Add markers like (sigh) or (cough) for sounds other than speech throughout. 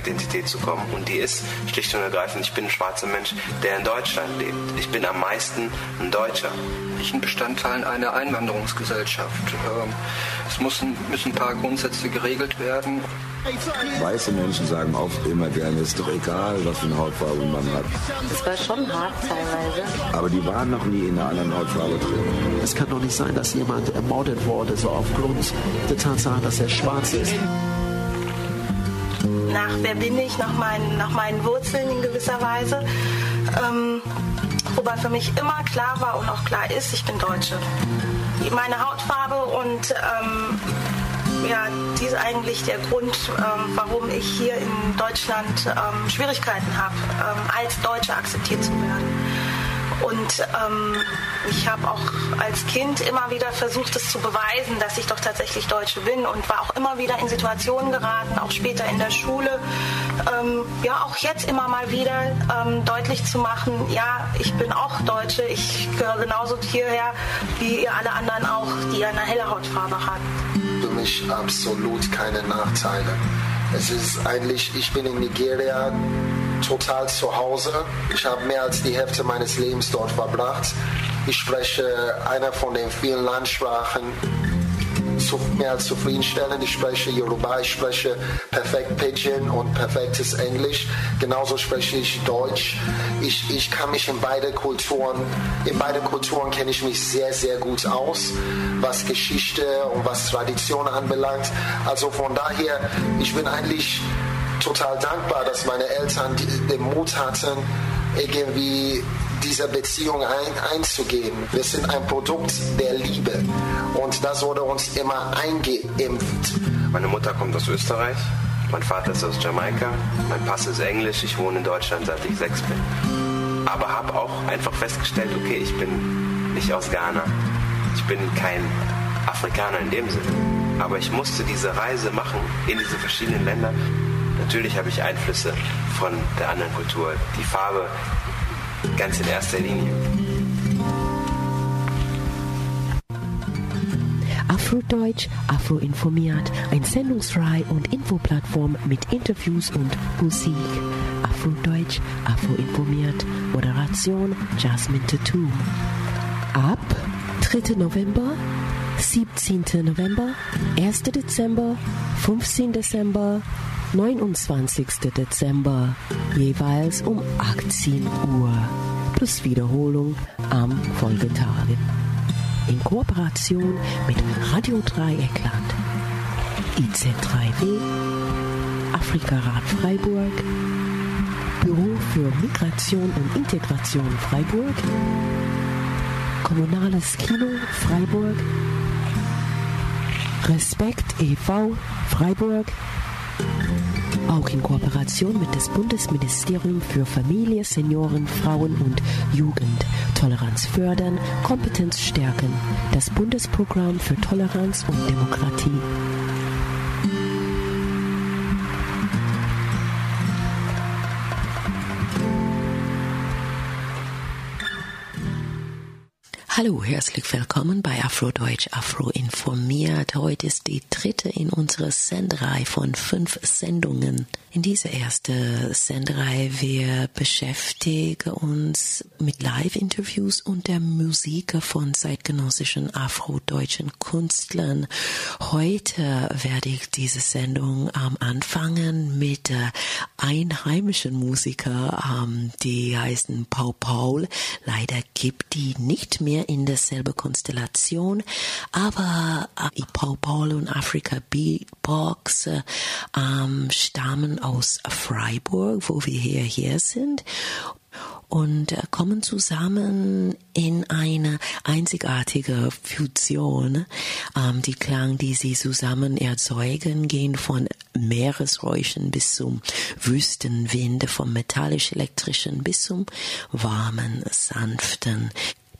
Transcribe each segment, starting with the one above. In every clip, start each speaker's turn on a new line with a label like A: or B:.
A: Identität zu kommen. Und die ist schlicht und ergreifend, ich bin ein schwarzer Mensch, der in Deutschland lebt. Ich bin am meisten ein Deutscher.
B: Ich bin Bestandteil einer Einwanderungsgesellschaft. Ähm, es müssen, müssen ein paar Grundsätze geregelt werden.
C: Weiße Menschen sagen oft immer gerne, es ist doch egal, was für eine Hautfarbe man hat.
D: Es war schon hart teilweise.
C: Aber die waren noch nie in einer anderen Hautfarbe drin.
E: Es kann doch nicht sein, dass jemand ermordet wurde, so aufgrund der Tatsache, dass er schwarz ist.
F: Nach wer bin ich, nach meinen, nach meinen Wurzeln in gewisser Weise. Ähm, wobei für mich immer klar war und auch klar ist, ich bin Deutsche. Meine Hautfarbe und ähm, ja, dies ist eigentlich der Grund, ähm, warum ich hier in Deutschland ähm, Schwierigkeiten habe, ähm, als Deutsche akzeptiert zu werden. Und ähm, ich habe auch als Kind immer wieder versucht, es zu beweisen, dass ich doch tatsächlich Deutsche bin und war auch immer wieder in Situationen geraten, auch später in der Schule, ähm, ja auch jetzt immer mal wieder ähm, deutlich zu machen, ja, ich bin auch Deutsche, ich gehöre genauso hierher wie ihr alle anderen auch, die eine helle Hautfarbe haben.
G: Für mich absolut keine Nachteile. Es ist eigentlich, ich bin in Nigeria total zu Hause. Ich habe mehr als die Hälfte meines Lebens dort verbracht. Ich spreche einer von den vielen Landsprachen mehr als zufriedenstellend. Ich spreche Yoruba, ich spreche perfekt Pidgin und perfektes Englisch. Genauso spreche ich Deutsch. Ich, ich kann mich in beide Kulturen, in beide Kulturen kenne ich mich sehr, sehr gut aus, was Geschichte und was Tradition anbelangt. Also von daher, ich bin eigentlich total dankbar, dass meine Eltern den Mut hatten, irgendwie diese Beziehung ein, einzugehen. Wir sind ein Produkt der Liebe und das wurde uns immer eingeimpft.
A: Meine Mutter kommt aus Österreich, mein Vater ist aus Jamaika, mein Pass ist Englisch, ich wohne in Deutschland seit ich sechs bin. Aber habe auch einfach festgestellt, okay, ich bin nicht aus Ghana, ich bin kein Afrikaner in dem Sinne. Aber ich musste diese Reise machen in diese verschiedenen Länder, Natürlich habe ich Einflüsse von der anderen Kultur. Die Farbe ganz in erster Linie.
H: Afrodeutsch, Afroinformiert, ein Sendungsreihe und Infoplattform mit Interviews und Musik. Afrodeutsch, Afroinformiert, Moderation Jasmine Tattoo. Ab 3. November, 17. November, 1. Dezember, 15. Dezember, 29. Dezember, jeweils um 18 Uhr, plus Wiederholung am Folgetage. In Kooperation mit Radio Dreieckland, IZ3W, Afrikarat Freiburg, Büro für Migration und Integration Freiburg, Kommunales Kino Freiburg, Respekt e.V. Freiburg, auch in Kooperation mit dem Bundesministerium für Familie, Senioren, Frauen und Jugend. Toleranz fördern, Kompetenz stärken. Das Bundesprogramm für Toleranz und Demokratie. Hallo, herzlich willkommen bei Afrodeutsch Afro informiert. Heute ist die dritte in unserer Sendereihe von fünf Sendungen. In dieser ersten Sendereihe wir beschäftigen uns mit Live-Interviews und der Musik von zeitgenössischen afrodeutschen Künstlern. Heute werde ich diese Sendung ähm, anfangen mit äh, einheimischen Musiker, ähm, die heißen Paul Paul. Leider gibt die nicht mehr in derselbe Konstellation, aber äh, Paul Paul und Africa Beatbox äh, ähm, stammen aus Freiburg, wo wir hier, hier sind und äh, kommen zusammen in eine einzigartige Fusion. Ähm, die Klang, die sie zusammen erzeugen, gehen von Meeresräuschen bis zum Wüstenwinde, vom metallisch-elektrischen bis zum warmen, sanften.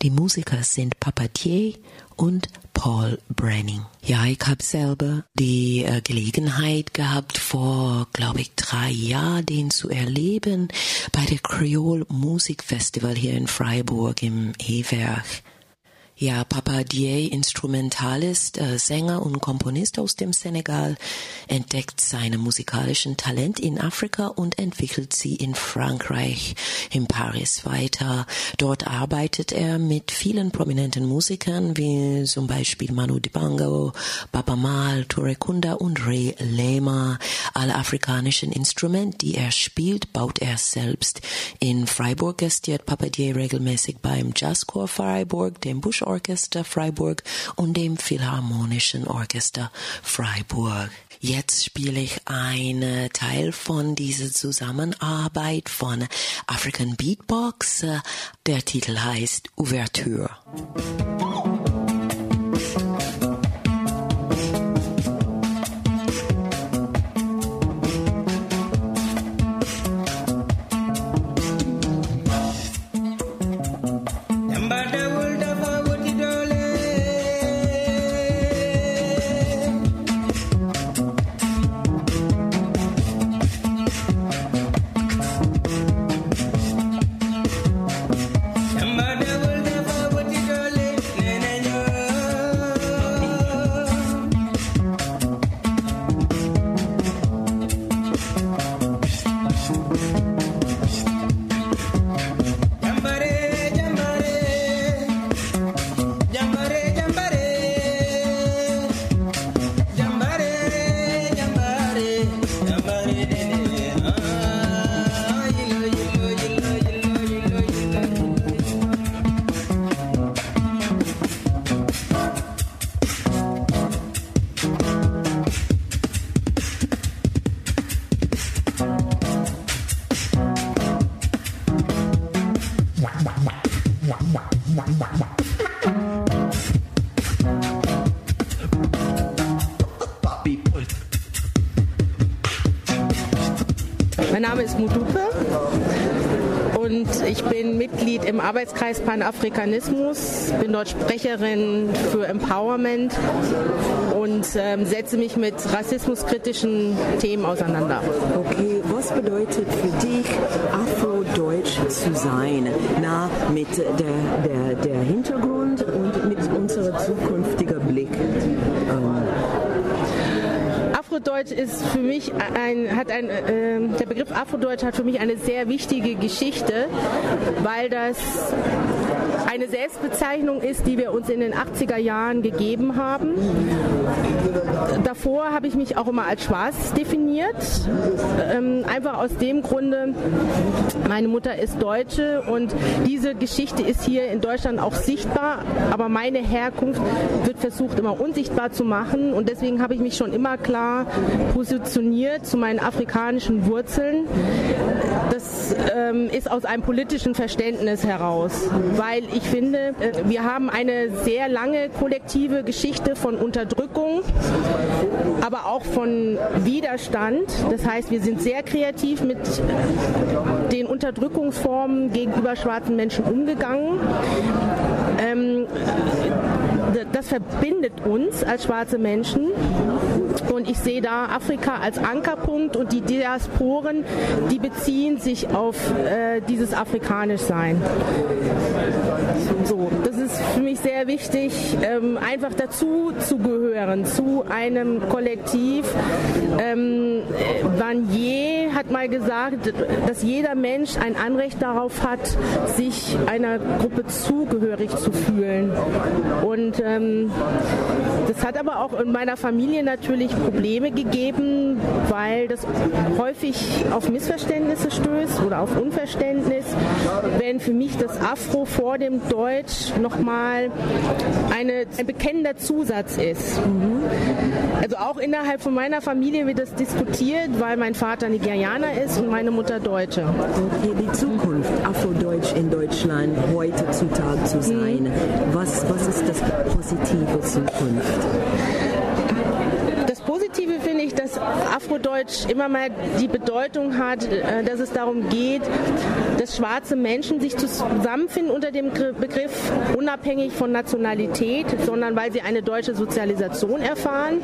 H: Die Musiker sind Papatier und Paul Branning. Ja, ich habe selber die äh, Gelegenheit gehabt, vor, glaube ich, drei Jahren den zu erleben bei der Creole Musik Festival hier in Freiburg im E-Werk. Ja, Papa Dieye, Instrumentalist, äh, Sänger und Komponist aus dem Senegal, entdeckt seine musikalischen Talent in Afrika und entwickelt sie in Frankreich, in Paris weiter. Dort arbeitet er mit vielen prominenten Musikern wie zum Beispiel Manu Dibango, Baba Mal, Toure Kunda und Ray Lema. Alle afrikanischen Instrumente, die er spielt, baut er selbst. In Freiburg gastiert Papa Dieye regelmäßig beim Jazzchor Freiburg, dem Busch Orchester Freiburg und dem Philharmonischen Orchester Freiburg. Jetzt spiele ich einen Teil von dieser Zusammenarbeit von African Beatbox. Der Titel heißt Ouverture.
I: Name ist Mudupe und ich bin Mitglied im Arbeitskreis Panafrikanismus, bin dort Sprecherin für Empowerment und ähm, setze mich mit rassismuskritischen Themen auseinander.
J: Okay, was bedeutet für dich Afrodeutsch zu sein? Na, mit der, der, der Hintergrund und mit unserer zukünftigen Blick. Ähm,
I: Afrodeutsch ist für mich ein, hat ein, äh, der Begriff Afrodeutsch hat für mich eine sehr wichtige Geschichte, weil das eine Selbstbezeichnung ist, die wir uns in den 80er Jahren gegeben haben. Davor habe ich mich auch immer als schwarz definiert, ähm, einfach aus dem Grunde, meine Mutter ist Deutsche und diese Geschichte ist hier in Deutschland auch sichtbar, aber meine Herkunft wird versucht immer unsichtbar zu machen und deswegen habe ich mich schon immer klar positioniert zu meinen afrikanischen Wurzeln. Das ähm, ist aus einem politischen Verständnis heraus, weil ich finde, äh, wir haben eine sehr lange kollektive Geschichte von Unterdrückung, aber auch von Widerstand. Das heißt, wir sind sehr kreativ mit den Unterdrückungsformen gegenüber schwarzen Menschen umgegangen. Ähm, das verbindet uns als schwarze Menschen. Und ich sehe da Afrika als Ankerpunkt und die Diasporen, die beziehen sich auf äh, dieses Afrikanischsein. So, das ist für mich sehr wichtig, ähm, einfach dazu zu gehören, zu einem Kollektiv. Ähm, Vanier hat mal gesagt, dass jeder Mensch ein Anrecht darauf hat, sich einer Gruppe zugehörig zu fühlen. Und ähm, das hat aber auch in meiner Familie natürlich Probleme gegeben, weil das häufig auf Missverständnisse stößt oder auf Unverständnis, wenn für mich das Afro vor dem Deutsch nochmal eine, ein bekennender Zusatz ist. Also auch innerhalb von meiner Familie wird das diskutiert, weil mein Vater Nigerianer ist und meine Mutter Deutsche.
J: Okay, die Zukunft, Afrodeutsch in Deutschland heutzutage zu sein, mhm. was, was ist das positive Zukunft?
I: Das Positive finde ich, dass Afrodeutsch immer mal die Bedeutung hat, äh, dass es darum geht, dass schwarze Menschen sich zusammenfinden unter dem Begriff unabhängig von Nationalität, sondern weil sie eine deutsche Sozialisation erfahren.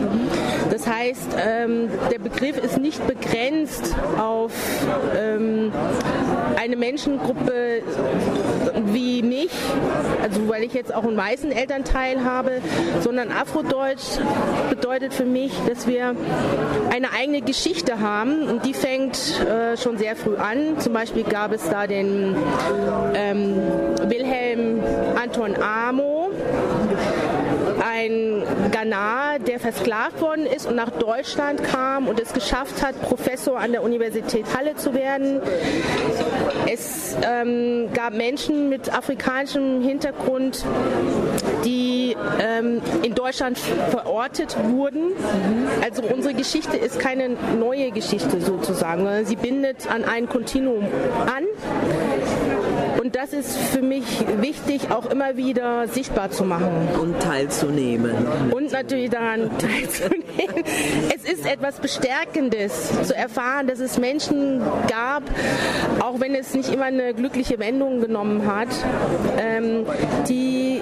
I: Das heißt, ähm, der Begriff ist nicht begrenzt auf ähm, eine Menschengruppe wie mich, also weil ich jetzt auch einen weißen Elternteil habe, sondern Afrodeutsch bedeutet für mich, dass wir eine eigene Geschichte haben und die fängt äh, schon sehr früh an. Zum Beispiel gab es da den ähm, Wilhelm Anton Amo, ein Ghana, der versklavt worden ist und nach Deutschland kam und es geschafft hat, Professor an der Universität Halle zu werden. Es ähm, gab Menschen mit afrikanischem Hintergrund, die ähm, in Deutschland verortet wurden. Also unsere Geschichte ist keine neue Geschichte sozusagen, sie bindet an ein Kontinuum an. Und das ist für mich wichtig, auch immer wieder sichtbar zu machen.
J: Und teilzunehmen.
I: Und natürlich daran (laughs) teilzunehmen. Es ist etwas Bestärkendes zu erfahren, dass es Menschen gab, auch wenn es nicht immer eine glückliche Wendung genommen hat, ähm, die,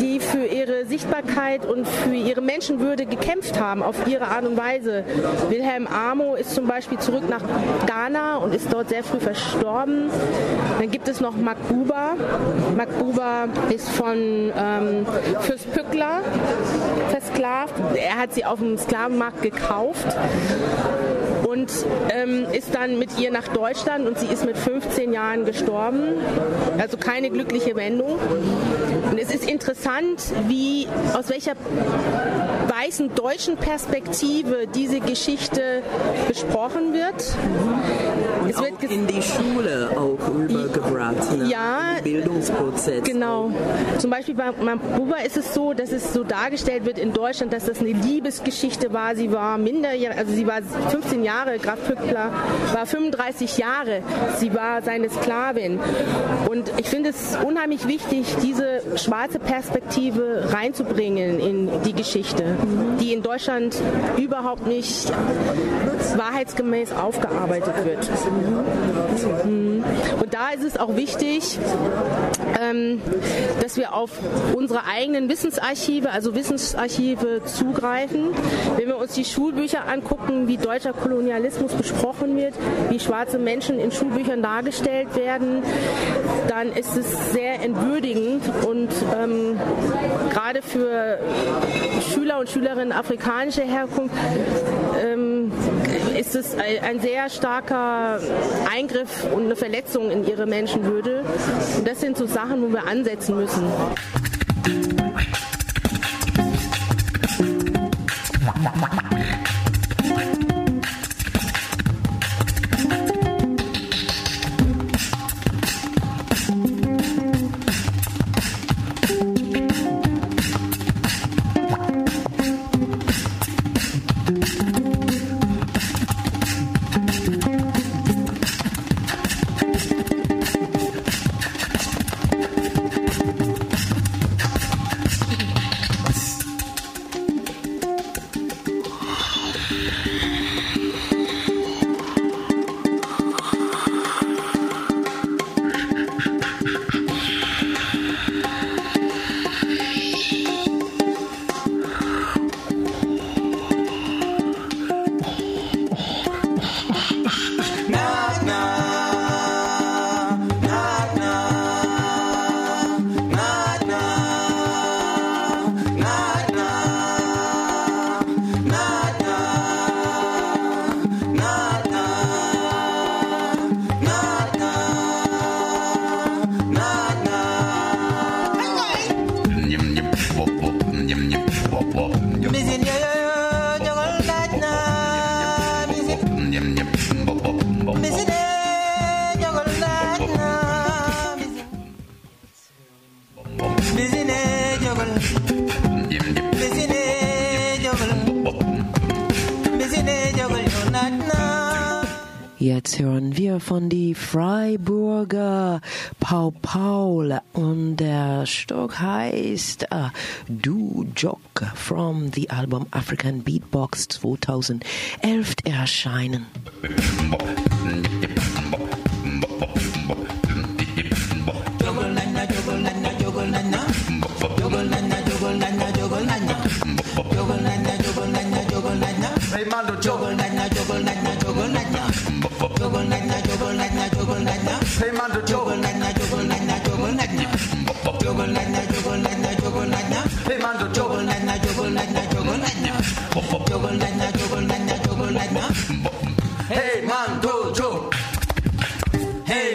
I: die für ihre Sichtbarkeit und für ihre Menschenwürde gekämpft haben, auf ihre Art und Weise. Wilhelm Amo ist zum Beispiel zurück nach Ghana und ist dort sehr früh verstorben. Dann gibt es noch Makbuba. Makbuba ist von ähm, Fürst Pückler versklavt. Er hat sie auf dem Sklavenmarkt gekauft und ähm, ist dann mit ihr nach Deutschland und sie ist mit 15 Jahren gestorben. Also keine glückliche Wendung. Und es ist interessant, wie aus welcher weißen deutschen Perspektive diese Geschichte besprochen wird.
J: Und es wird in die Schule auch übergebracht. Ne?
I: Ja,
J: Bildungsprozess.
I: Genau. Zum Beispiel bei Mabuba ist es so, dass es so dargestellt wird in Deutschland, dass das eine Liebesgeschichte war. Sie war minderjährig, also sie war 15 Jahre, Graf Pückler war 35 Jahre. Sie war seine Sklavin. Und ich finde es unheimlich wichtig, diese schwarze Perspektive reinzubringen in die Geschichte, die in Deutschland überhaupt nicht wahrheitsgemäß aufgearbeitet wird. Mhm. Und da ist es auch wichtig, ähm, dass wir auf unsere eigenen Wissensarchive, also Wissensarchive zugreifen. Wenn wir uns die Schulbücher angucken, wie deutscher Kolonialismus besprochen wird, wie schwarze Menschen in Schulbüchern dargestellt werden, dann ist es sehr entwürdigend und ähm, gerade für Schüler und Schülerinnen afrikanischer Herkunft ähm, ist es ein sehr starker Eingriff und eine Verletzung in ihre Menschenwürde. Und das sind so Sachen, wo wir ansetzen müssen.
H: Von die Freiburger Pau Paul und der Stock heißt uh, Du Jock from the Album African Beatbox 2011 erscheinen.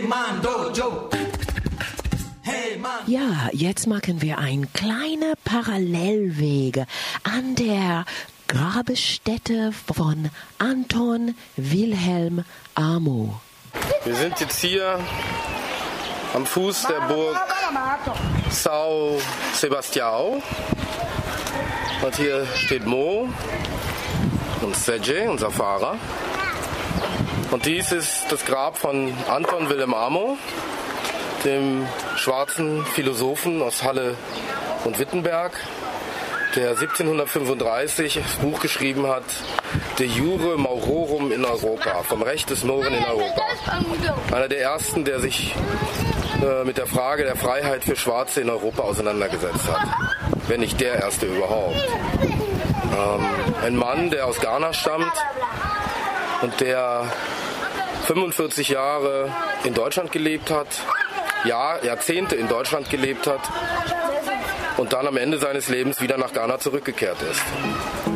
K: Hey Mando, joggle
H: Ja, jetzt machen wir einen kleinen Parallelweg an der Grabestätte von Anton Wilhelm Amo.
L: Wir sind jetzt hier am Fuß der Burg Sao Sebastião. Und hier steht Mo und Sergej, unser Fahrer. Und dies ist das Grab von Anton Wilhelm Amo, dem schwarzen Philosophen aus Halle und Wittenberg, der 1735 das Buch geschrieben hat, De Jure Maurorum in Europa, vom Recht des Mohren in Europa. Einer der ersten, der sich äh, mit der Frage der Freiheit für Schwarze in Europa auseinandergesetzt hat. Wenn nicht der erste überhaupt. Ähm, ein Mann, der aus Ghana stammt und der 45 Jahre in Deutschland gelebt hat, Jahr, Jahrzehnte in Deutschland gelebt hat und dann am Ende seines Lebens wieder nach Ghana zurückgekehrt ist.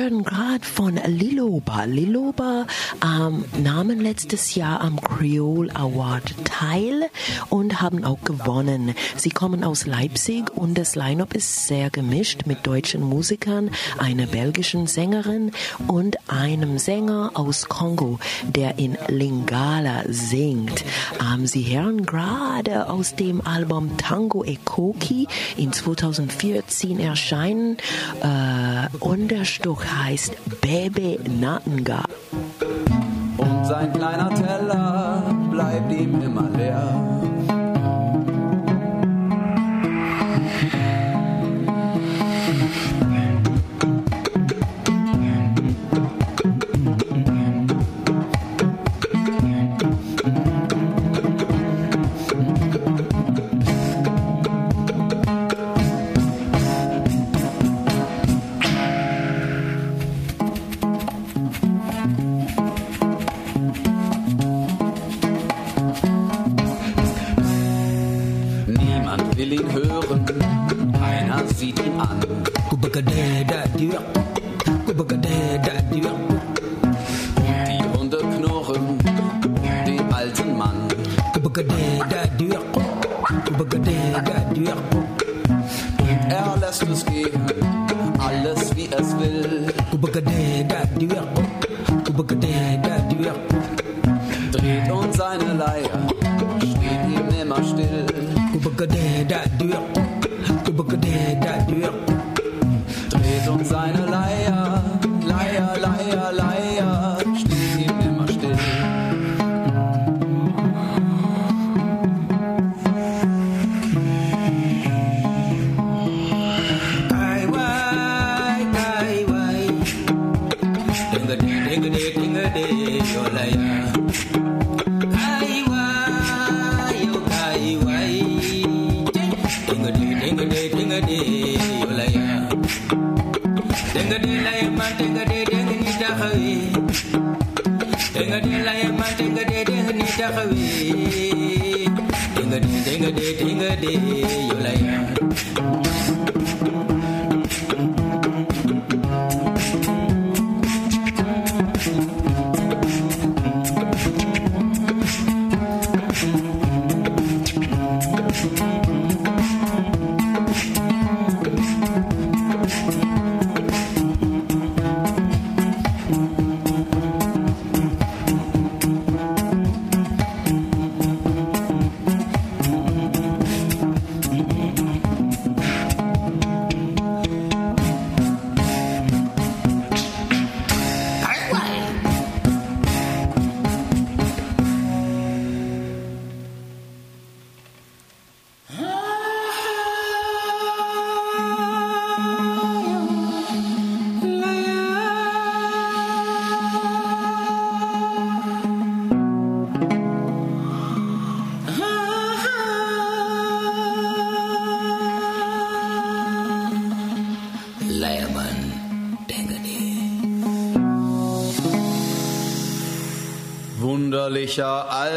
H: Hören gerade von Liloba. Liloba ähm, nahmen letztes Jahr am Creole Award teil und haben auch gewonnen. Sie kommen aus Leipzig und das Line-up ist sehr gemischt mit deutschen Musikern, einer belgischen Sängerin und einem Sänger aus Kongo, der in Lingala singt. Ähm, Sie hören gerade aus dem Album Tango Ekoki in 2014 erscheinen äh, und der Stück heißt Bebe Natanga.
M: Und sein kleiner Teller bleibt ihm immer leer.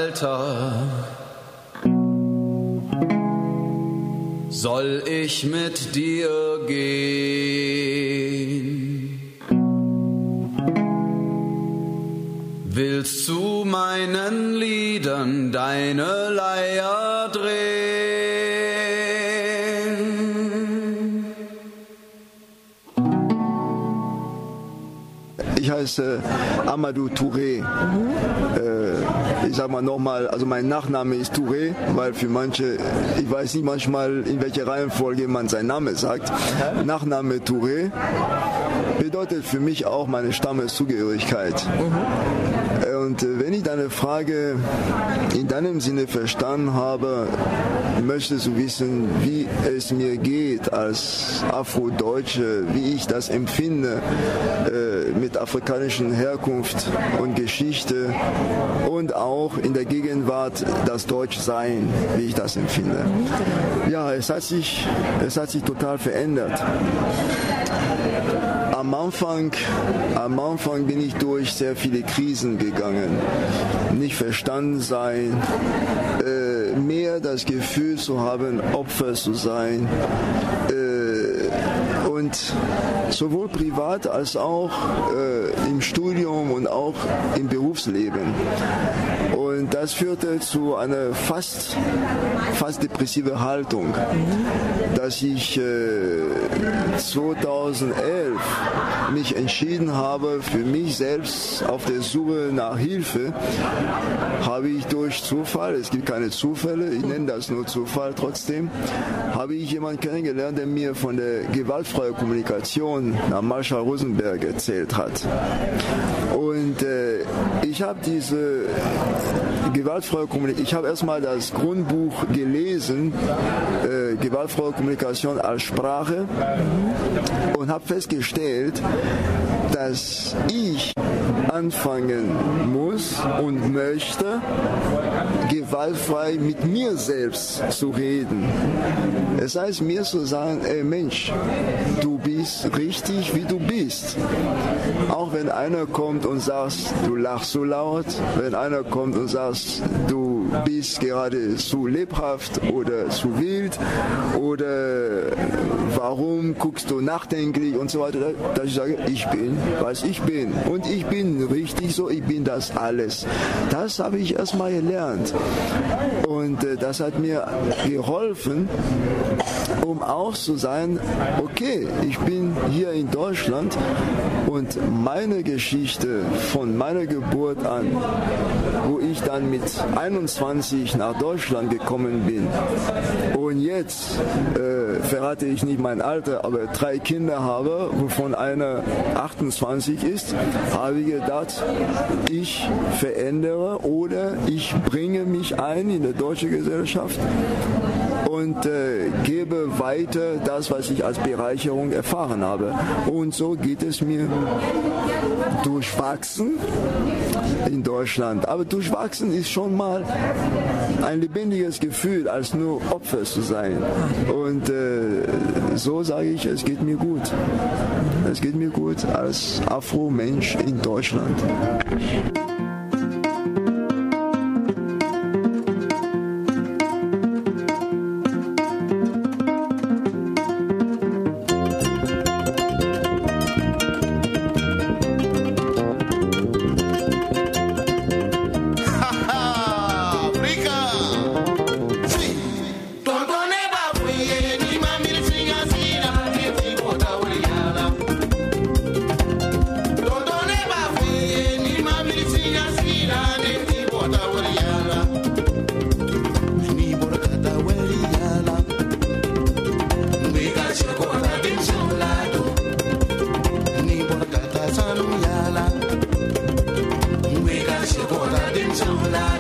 M: Alter, soll ich mit dir gehen? Willst du meinen Liedern deine Leier drehen?
N: Ich heiße Amadou Touré. Ich sag mal nochmal, also mein Nachname ist Touré, weil für manche, ich weiß nicht manchmal, in welcher Reihenfolge man seinen Namen sagt. Nachname Touré bedeutet für mich auch meine Stammeszugehörigkeit. Und äh, wenn ich deine Frage in deinem Sinne verstanden habe, möchtest du wissen, wie es mir geht als Afrodeutsche, wie ich das empfinde äh, mit afrikanischer Herkunft und Geschichte und auch in der Gegenwart das Deutschsein, wie ich das empfinde. Ja, es hat sich, es hat sich total verändert am Anfang, am Anfang bin ich durch sehr viele Krisen gegangen. Nicht verstanden sein, äh, mehr das Gefühl zu haben, Opfer zu sein. Äh, und sowohl privat als auch äh, im Studium und auch im Berufsleben. Und das führte zu einer fast, fast depressive Haltung, dass ich äh, 2011 mich entschieden habe, für mich selbst auf der Suche nach Hilfe, habe ich durch Zufall, es gibt keine Zufälle, ich nenne das nur Zufall trotzdem, habe ich jemanden kennengelernt, der mir von der gewaltfreien Kommunikation nach Marshall Rosenberg erzählt hat. Und äh, ich habe diese gewaltfreie Kommunikation, ich habe erstmal das Grundbuch gelesen, äh, gewaltfreie Kommunikation als Sprache und habe festgestellt, Welt dass ich anfangen muss und möchte, gewaltfrei mit mir selbst zu reden. Es heißt mir zu sagen, ey Mensch, du bist richtig, wie du bist. Auch wenn einer kommt und sagt, du lachst so laut, wenn einer kommt und sagt, du bist gerade zu lebhaft oder zu wild oder warum guckst du nachdenklich und so weiter, dass ich sage, ich bin, was ich bin. Und ich bin richtig so, ich bin das alles. Das habe ich erstmal gelernt. Und äh, das hat mir geholfen, um auch zu sein, okay, ich bin hier in Deutschland und meine Geschichte von meiner Geburt an, wo ich dann mit 21 nach Deutschland gekommen bin. Und jetzt äh, verrate ich nicht mein Alter, aber drei Kinder habe, wovon einer 28 ist, habe ich gedacht, ich verändere oder ich bringe mich ein in die deutsche Gesellschaft und äh, gebe weiter das, was ich als Bereicherung erfahren habe. Und so geht es mir durchwachsen in Deutschland. Aber durchwachsen ist schon mal ein lebendiges Gefühl, als nur Opfer zu sein. Und äh, so sage ich, es geht mir gut. Es geht mir gut als Afro-Mensch in Deutschland.
H: tonight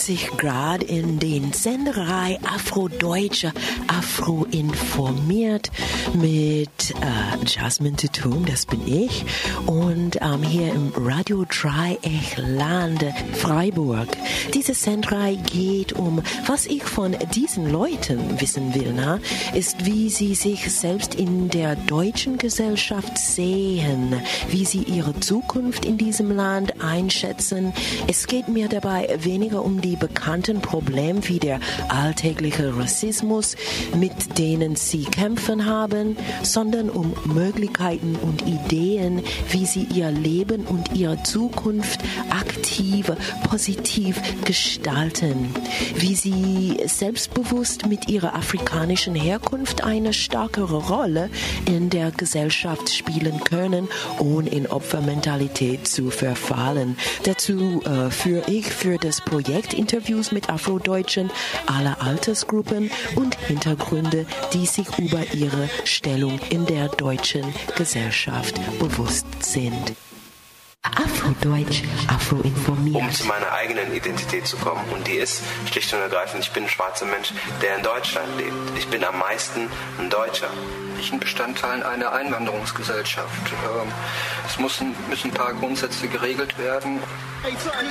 H: sich gerade in den Senderei Afrodeutsche Afro informiert mit äh, Jasmine Tutum, das bin ich, und ähm, hier im Radio Dreieckland Freiburg. Diese Senderei geht um, was ich von diesen Leuten wissen will, na, ist, wie sie sich selbst in der deutschen Gesellschaft sehen, wie sie ihre Zukunft in diesem Land einschätzen. Es geht mir dabei weniger um die bekannten Probleme wie der alltägliche Rassismus, mit denen sie kämpfen haben, sondern um Möglichkeiten und Ideen, wie sie ihr Leben und ihre Zukunft aktiv, positiv gestalten, wie sie selbstbewusst mit ihrer afrikanischen Herkunft eine stärkere Rolle in der Gesellschaft spielen können, ohne in Opfermentalität zu verfallen. Dazu äh, führe ich für das Projekt Interviews mit Afrodeutschen aller Altersgruppen und Hintergründe, die sich über ihre Stellung in der deutschen Gesellschaft bewusst sind. Afrodeutsch, Afroinformiert.
A: Um zu meiner eigenen Identität zu kommen. Und die ist schlicht und ergreifend, ich bin ein schwarzer Mensch, der in Deutschland lebt. Ich bin am meisten ein Deutscher.
B: Ich bin Bestandteil einer Einwanderungsgesellschaft. Ähm, es müssen, müssen ein paar Grundsätze geregelt werden.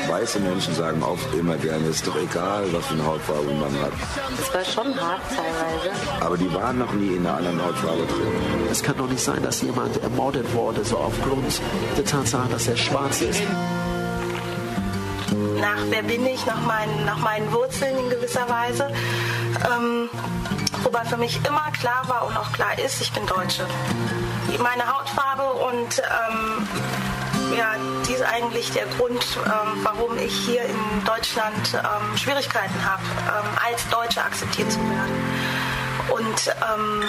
C: Weiße Menschen sagen oft immer gerne, es ist doch egal, was für eine Hautfarbe man hat.
D: Das war schon hart teilweise.
C: Aber die waren noch nie in einer anderen Hautfarbe drin.
E: Es kann doch nicht sein, dass jemand ermordet wurde, so aufgrund der Tatsache, dass er schwarz ist.
F: nach wer bin ich, nach meinen, nach meinen Wurzeln in gewisser Weise. Ähm, wobei für mich immer klar war und auch klar ist, ich bin Deutsche. Meine Hautfarbe und ähm, ja, die ist eigentlich der Grund, ähm, warum ich hier in Deutschland ähm, Schwierigkeiten habe, ähm, als Deutsche akzeptiert zu werden. Und ähm,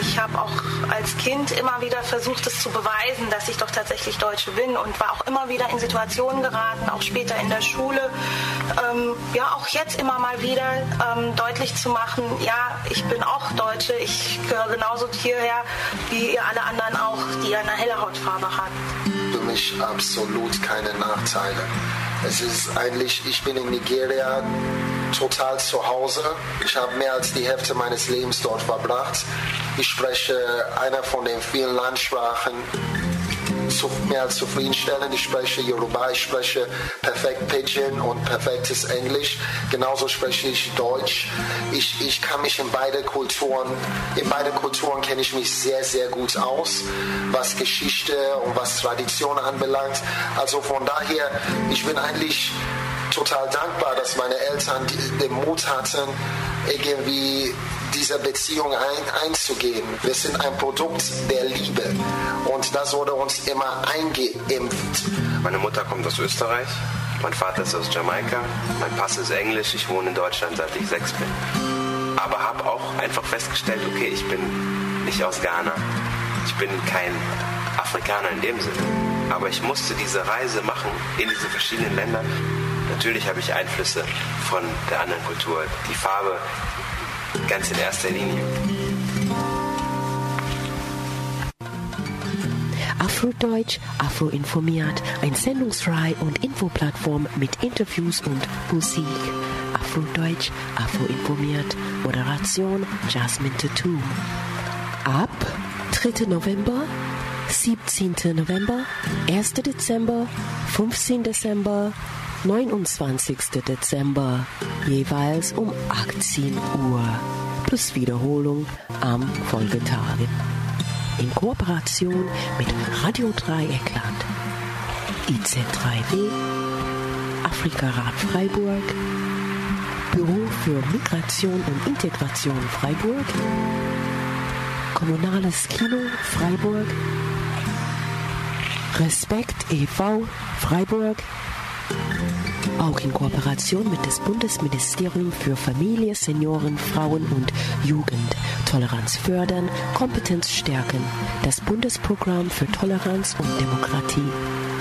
F: ich habe auch als Kind immer wieder versucht, es zu beweisen, dass ich doch tatsächlich Deutsche bin und war auch immer wieder in Situationen geraten, auch später in der Schule, ähm, ja auch jetzt immer mal wieder ähm, deutlich zu machen, ja, ich bin auch Deutsche, ich gehöre genauso hierher wie ihr alle anderen auch, die eine helle Hautfarbe haben.
G: Für mich absolut keine Nachteile. Es ist eigentlich, ich bin in Nigeria total zu Hause. Ich habe mehr als die Hälfte meines Lebens dort verbracht. Ich spreche einer von den vielen Landsprachen mehr als zufriedenstellend. Ich spreche Yoruba, ich spreche perfekt Pidgin und perfektes Englisch. Genauso spreche ich Deutsch. Ich, ich kann mich in beide Kulturen, in beide Kulturen kenne ich mich sehr, sehr gut aus, was Geschichte und was Tradition anbelangt. Also von daher, ich bin eigentlich total dankbar, dass meine Eltern den Mut hatten, irgendwie diese Beziehung ein, einzugehen. Wir sind ein Produkt der Liebe und das wurde uns immer eingeimpft.
A: Meine Mutter kommt aus Österreich, mein Vater ist aus Jamaika, mein Pass ist Englisch, ich wohne in Deutschland seit ich sechs bin. Aber habe auch einfach festgestellt, okay, ich bin nicht aus Ghana, ich bin kein Afrikaner in dem Sinne. Aber ich musste diese Reise machen in diese verschiedenen Länder. Natürlich habe ich Einflüsse von der anderen Kultur. Die Farbe ganz in erster Linie.
H: Afrodeutsch, Afro informiert, ein Sendungsreihe und Infoplattform mit Interviews und Musik. Afrodeutsch, Afro informiert, Moderation Jasmine Tattoo. Ab 3. November, 17. November, 1. Dezember, 15. Dezember, 29. Dezember, jeweils um 18 Uhr, plus Wiederholung am Folgetage. In Kooperation mit Radio Dreieckland, IZ3W, Afrikarat Freiburg, Büro für Migration und Integration Freiburg, Kommunales Kino Freiburg, Respekt e.V. Freiburg, auch in Kooperation mit dem Bundesministerium für Familie, Senioren, Frauen und Jugend. Toleranz fördern, Kompetenz stärken. Das Bundesprogramm für Toleranz und Demokratie.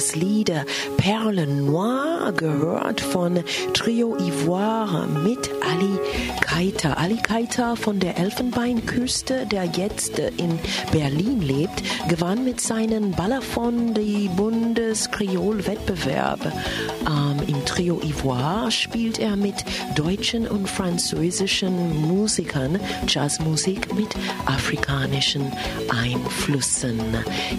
H: Haben gerade Kaita. Ali Kaita von der Elfenbeinküste, der jetzt in Berlin lebt, gewann mit seinen Balafon die Bundeskreol-Wettbewerb. Ähm, Im Trio Ivoire spielt er mit deutschen und französischen Musikern Jazzmusik mit afrikanischen Einflüssen.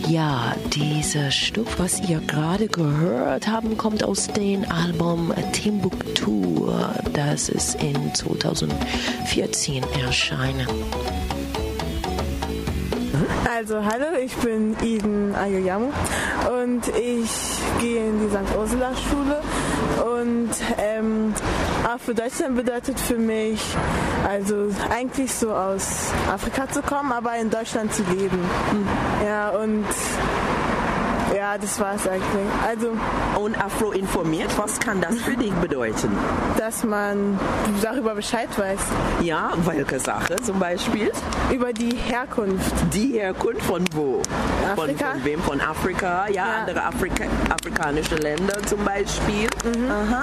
H: Ja, dieses Stück, was ihr gerade gehört haben, kommt aus dem Album Timbuktu, das ist in 2014 erschienen.
O: Also hallo, ich bin Eden Ayoyamu und ich gehe in die St. Ursula Schule und ähm, auch für Deutschland bedeutet für mich, also eigentlich so aus Afrika zu kommen, aber in Deutschland zu leben. Ja und ja, das war es eigentlich. Also
J: und Afro informiert, was kann das für dich bedeuten?
O: Dass man darüber Bescheid weiß.
J: Ja, welche Sache zum Beispiel?
O: Über die Herkunft.
J: Die Herkunft von wo?
O: Afrika.
J: Von, von wem? Von Afrika? Ja, ja. andere Afrika afrikanische Länder zum Beispiel. Mhm. Aha.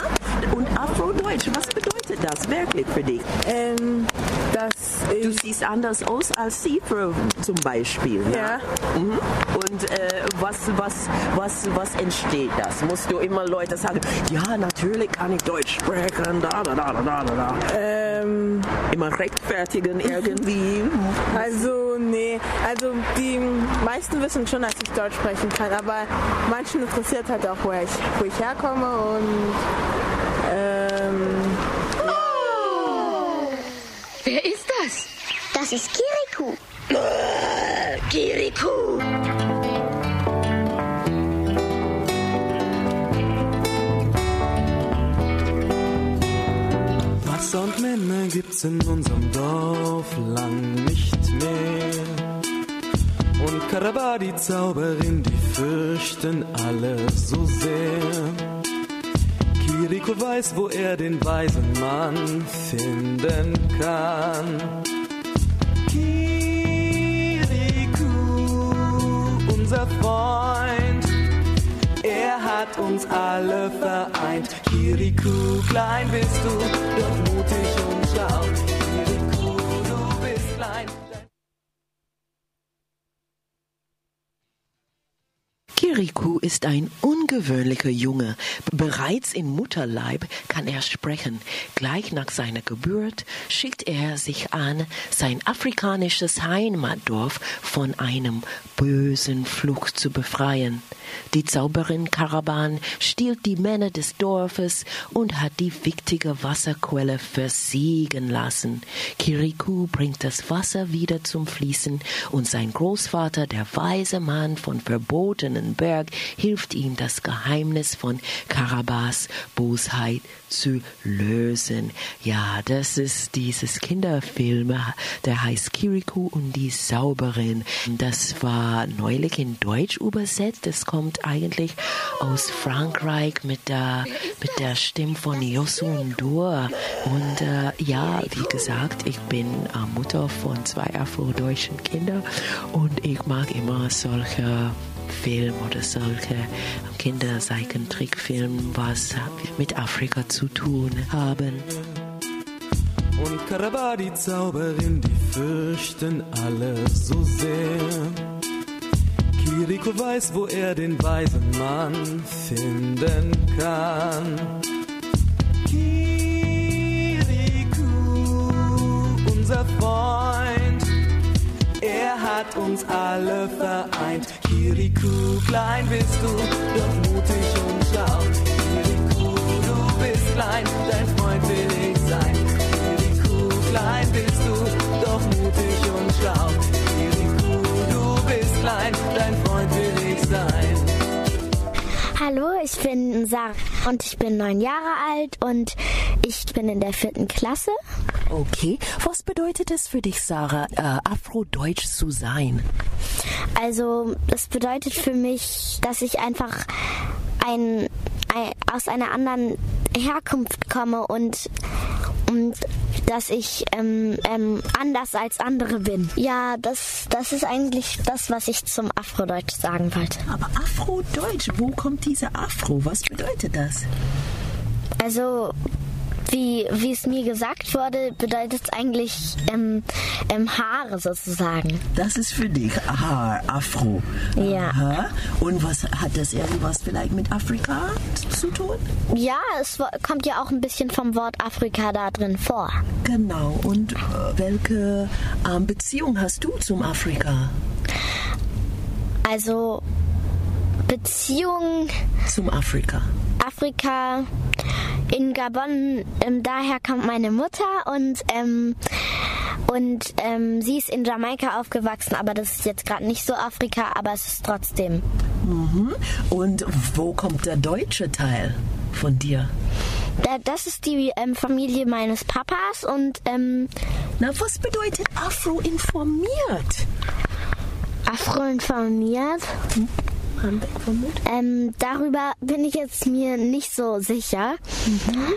J: Und Afrodeutsch, was bedeutet das wirklich für dich?
O: Ähm, dass
J: du siehst anders aus als sie zum Beispiel.
O: Ja. ja.
J: Mhm. Und äh, was, was, was, was entsteht das? Musst du immer Leute sagen, ja, natürlich kann ich Deutsch sprechen, da, da, da, da, da, da.
O: Ähm,
J: immer rechtfertigen irgendwie. (laughs)
O: Also, nee. Also, die meisten wissen schon, dass ich Deutsch sprechen kann, aber manchen interessiert halt auch, wo ich, wo ich herkomme und ähm.
P: Wer ist das?
Q: Das ist Kirikou.
P: Äh, Kirikou.
R: Wasser und Männer gibt's in unserem Dorf lang nicht mehr. Und Karaba, die Zauberin, die fürchten alle so sehr. Kiriko weiß, wo er den weisen Mann finden kann. Kiriku, unser Freund, er hat uns alle vereint. Kiriku, klein bist du, doch mutig und schlau.
H: Kirikou ist ein ungewöhnlicher Junge. Bereits im Mutterleib kann er sprechen. Gleich nach seiner Geburt schickt er sich an, sein afrikanisches Heimatdorf von einem bösen Fluch zu befreien. Die Zauberin Karaban stiehlt die Männer des Dorfes und hat die wichtige Wasserquelle versiegen lassen. Kirikou bringt das Wasser wieder zum Fließen und sein Großvater, der weise Mann von verbotenen Berg, hilft ihm, das Geheimnis von Karabas Bosheit zu lösen. Ja, das ist dieses Kinderfilm, der heißt Kirikou und die Zauberin. Das war neulich in Deutsch übersetzt. Das kommt eigentlich aus Frankreich mit der, mit der Stimme von Yosun Dur. Und äh, ja, wie gesagt, ich bin äh, Mutter von zwei afrodeutschen Kindern und ich mag immer solche Film oder solche Kinderzeichentrickfilme, was mit Afrika zu tun haben.
R: Und Karaba, die Zauberin, die fürchten alle so sehr. Kiriko weiß, wo er den weisen Mann finden kann. Kirikou, unser Freund, er hat uns alle vereint. Kirikou, klein bist du, doch mutig und schlau. Kirikou, du bist klein, dein Freund will ich sein. Kirikou, klein bist du, doch mutig und schlau. Kirikou, du bist klein, dein Freund.
Q: Hallo, ich bin Sarah und ich bin neun Jahre alt und ich bin in der vierten Klasse.
H: Okay, was bedeutet es für dich, Sarah, äh, Afrodeutsch zu sein?
Q: Also, es bedeutet für mich, dass ich einfach ein, ein, aus einer anderen Herkunft komme und, und dass ich ähm, ähm, anders als andere bin. Ja, das, das ist eigentlich das, was ich zum Afrodeutsch sagen wollte.
J: Aber Afrodeutsch, wo kommt dieser Afro? Was bedeutet das?
Q: Also, wie, wie es mir gesagt wurde, bedeutet es eigentlich ähm, ähm, Haare sozusagen.
J: Das ist für dich Haar, Afro.
Q: Ja.
J: Aha. Und was hat das irgendwas vielleicht mit Afrika zu tun?
Q: Ja, es kommt ja auch ein bisschen vom Wort Afrika da drin vor.
J: Genau. Und äh, welche ähm, Beziehung hast du zum Afrika?
Q: Also Beziehung
J: Zum Afrika.
Q: Afrika in Gabon, ähm, daher kommt meine Mutter und ähm, und ähm, sie ist in Jamaika aufgewachsen, aber das ist jetzt gerade nicht so Afrika, aber es ist trotzdem.
J: Mhm. Und wo kommt der deutsche Teil von dir?
Q: Da, das ist die ähm, Familie meines Papas und ähm,
J: Na, was bedeutet Afro informiert?
Q: Afro informiert. Ähm, darüber bin ich jetzt mir nicht so sicher.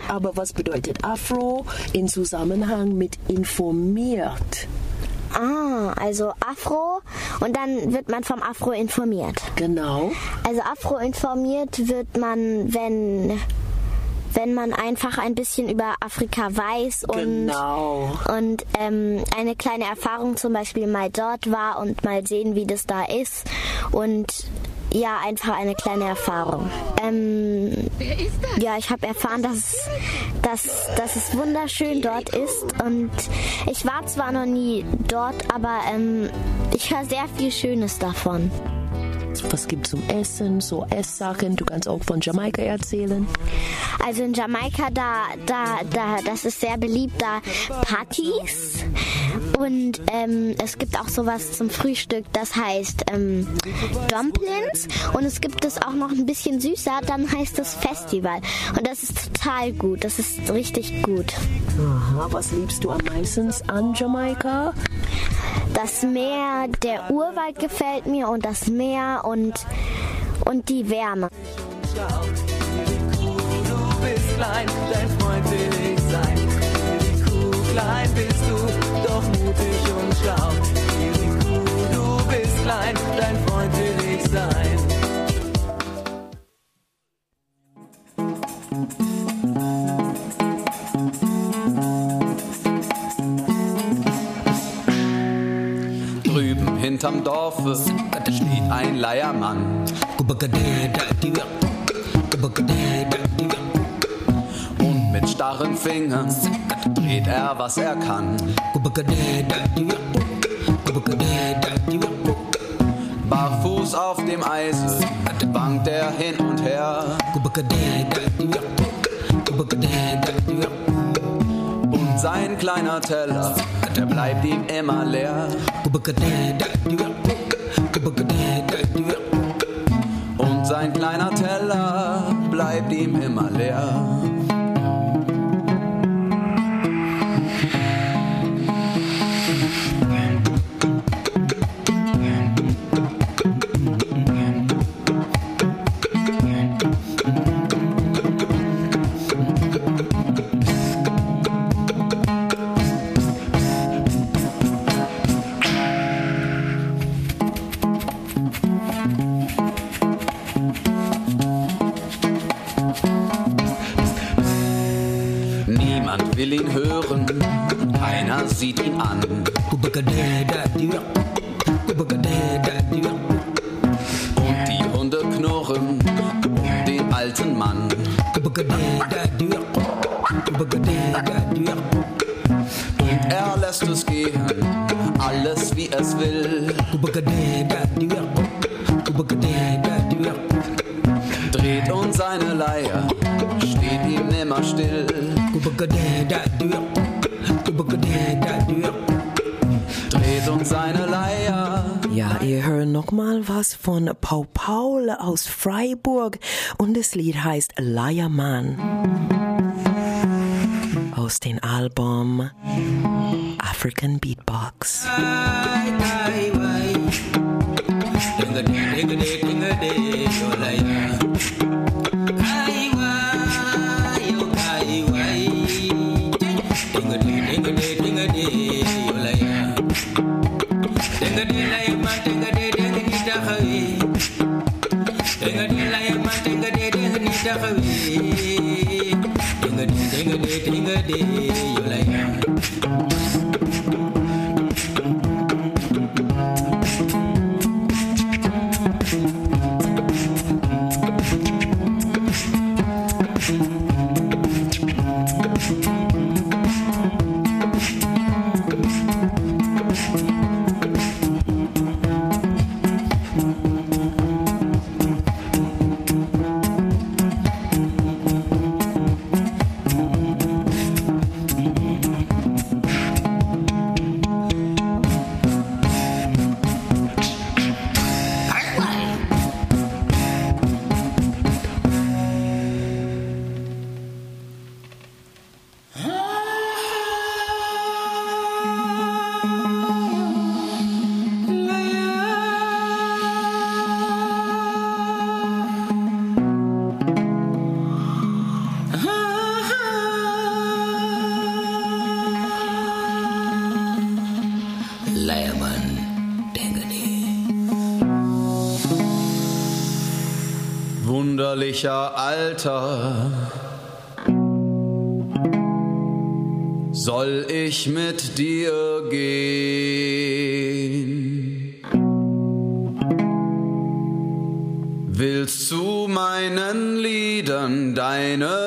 J: Aber was bedeutet Afro in Zusammenhang mit informiert?
Q: Ah, also Afro und dann wird man vom Afro informiert.
J: Genau.
Q: Also Afro informiert wird man, wenn wenn man einfach ein bisschen über Afrika weiß und
J: Genau.
Q: und ähm, eine kleine Erfahrung zum Beispiel mal dort war und mal sehen, wie das da ist und ja, einfach eine kleine Erfahrung. Ähm, Ja, ich habe erfahren, dass, dass, dass es wunderschön dort ist und ich war zwar noch nie dort, aber ähm, ich höre sehr viel Schönes davon.
J: Was gibt zum Essen, so Esssachen? Du kannst auch von Jamaika erzählen.
Q: Also in Jamaika, da, da, da, das ist sehr beliebt, da Partys. Und ähm, es gibt auch sowas zum Frühstück, das heißt ähm, Dumplings. Und es gibt es auch noch ein bisschen süßer, dann heißt es Festival. Und das ist total gut, das ist richtig gut.
J: Aha, was liebst du am meisten an Jamaika?
Q: Das Meer, der Urwald gefällt mir und das Meer und, und die Wärme.
R: Du bist klein, dein Freund will ich sein. Wie Kuh, klein bist du, doch mutig und schlau. Kuh, du bist klein, dein Freund will ich sein.
M: Drüben hinterm Dorfe steht ein Leiermann. Und mit starren Fingern dreht er, was er kann. Barfuß auf dem Eise wankt er hin und her. Und sein kleiner Teller, der bleibt ihm immer leer. Und sein kleiner Teller bleibt ihm immer leer.
H: Das Lied heißt Leiermann aus dem Album African Beatbox.
R: me.
M: Wunderlicher Alter, soll ich mit dir gehen? Willst zu meinen Liedern deine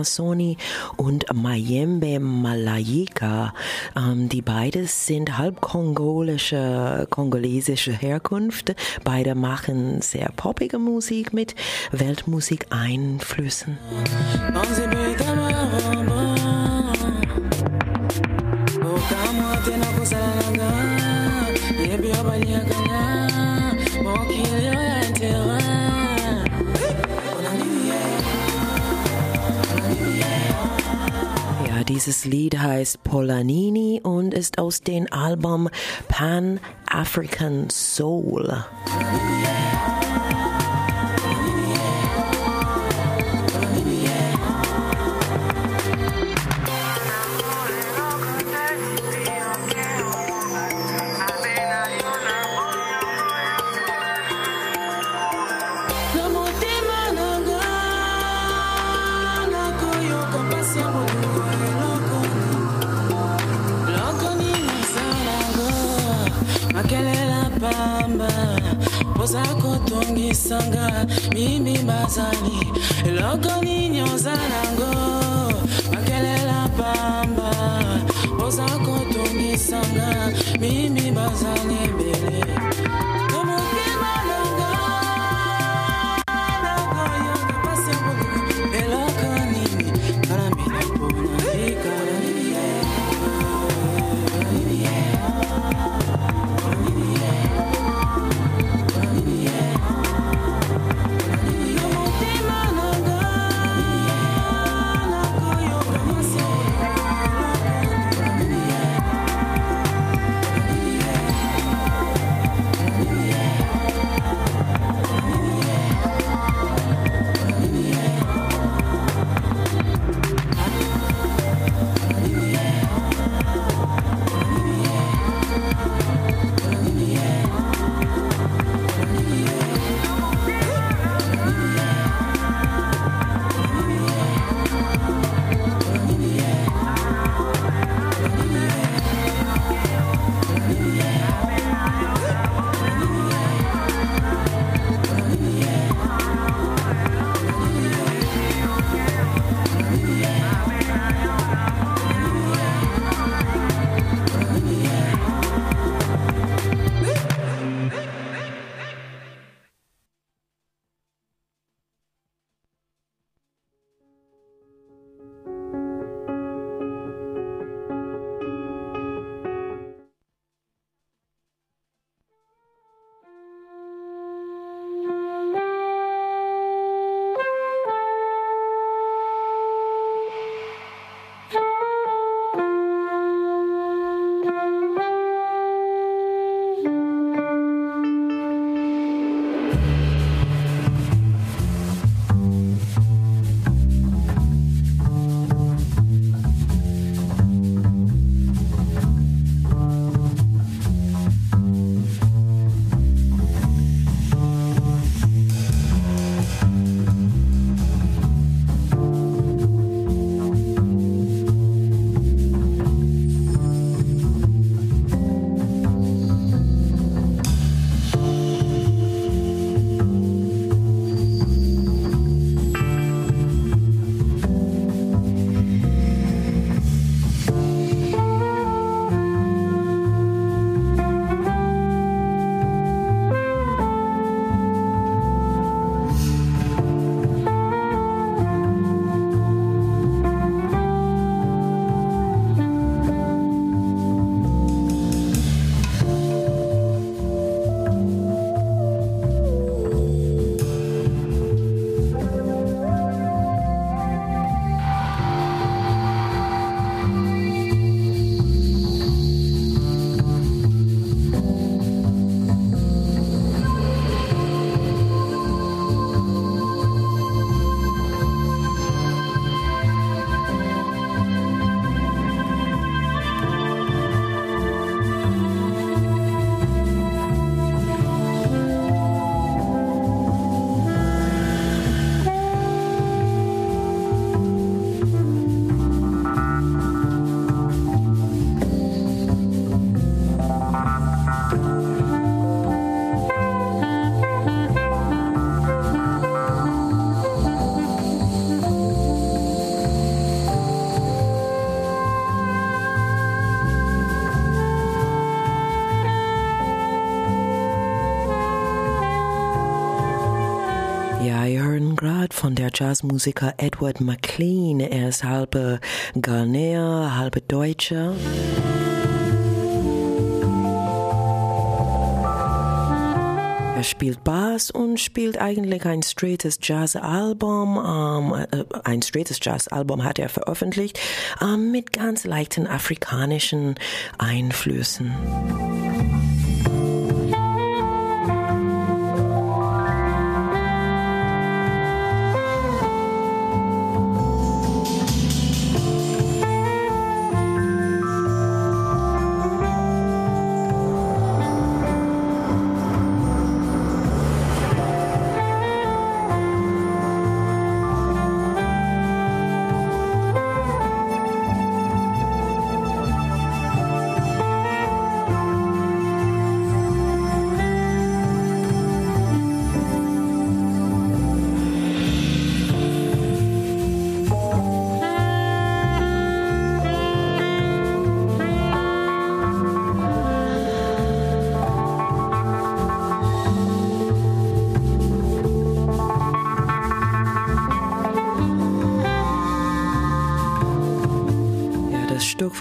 H: Niasoni und Mayembe Malayika. Ähm, die beiden sind halb kongolische, kongolesische Herkunft. Beide machen sehr poppige Musik mit Weltmusik-Einflüssen. Dieses Lied heißt Polanini und ist aus dem Album Pan African Soul.
S: Kotongisanga mimi bazali. Eloko nini oza nango? Makelela pamba oza kotongisanga mimi
H: von der Jazzmusiker Edward McLean. Er ist halbe Ghanäer, halbe Deutscher. Er spielt Bass und spielt eigentlich ein straightes Jazz-Album. Ähm, äh, ein straightes Jazz-Album hat er veröffentlicht ähm, mit ganz leichten afrikanischen Einflüssen.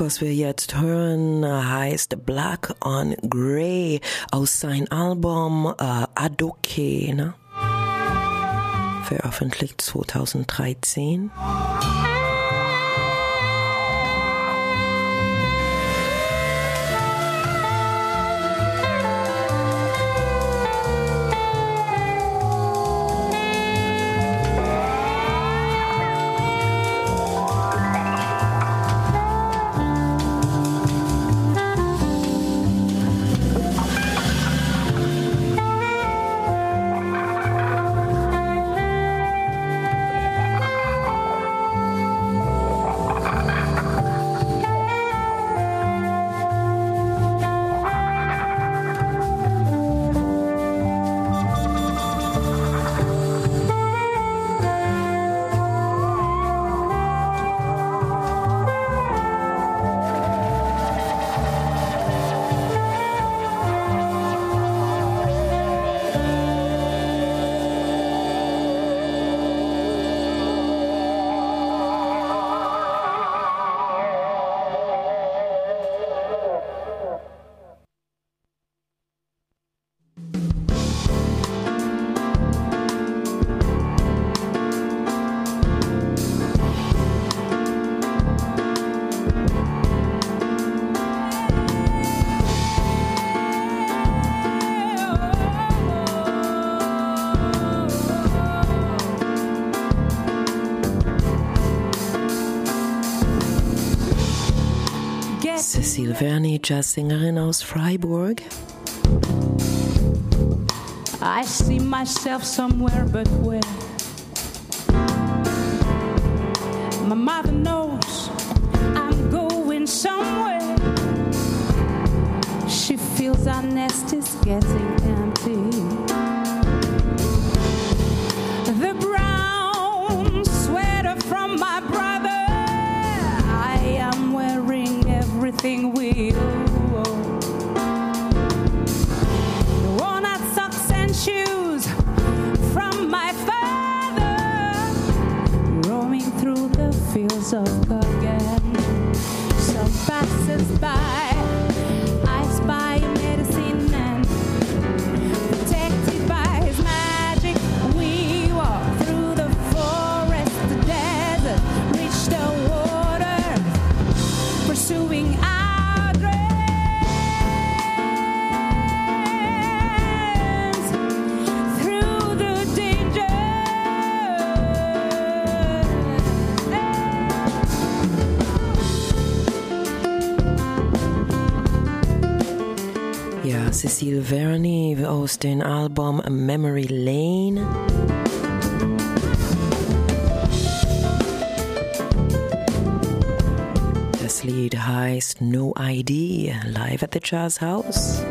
H: Was wir jetzt hören, heißt Black on Grey aus seinem Album äh, Adoke, ne? veröffentlicht 2013. Cecile Verni, Jazzsängerin aus Freiburg.
T: I see myself somewhere but where? My mother knows I'm going somewhere. She feels our nest is getting empty
H: Aus Album Memory Lane. Das Lied heißt No ID, live at the Jazz House.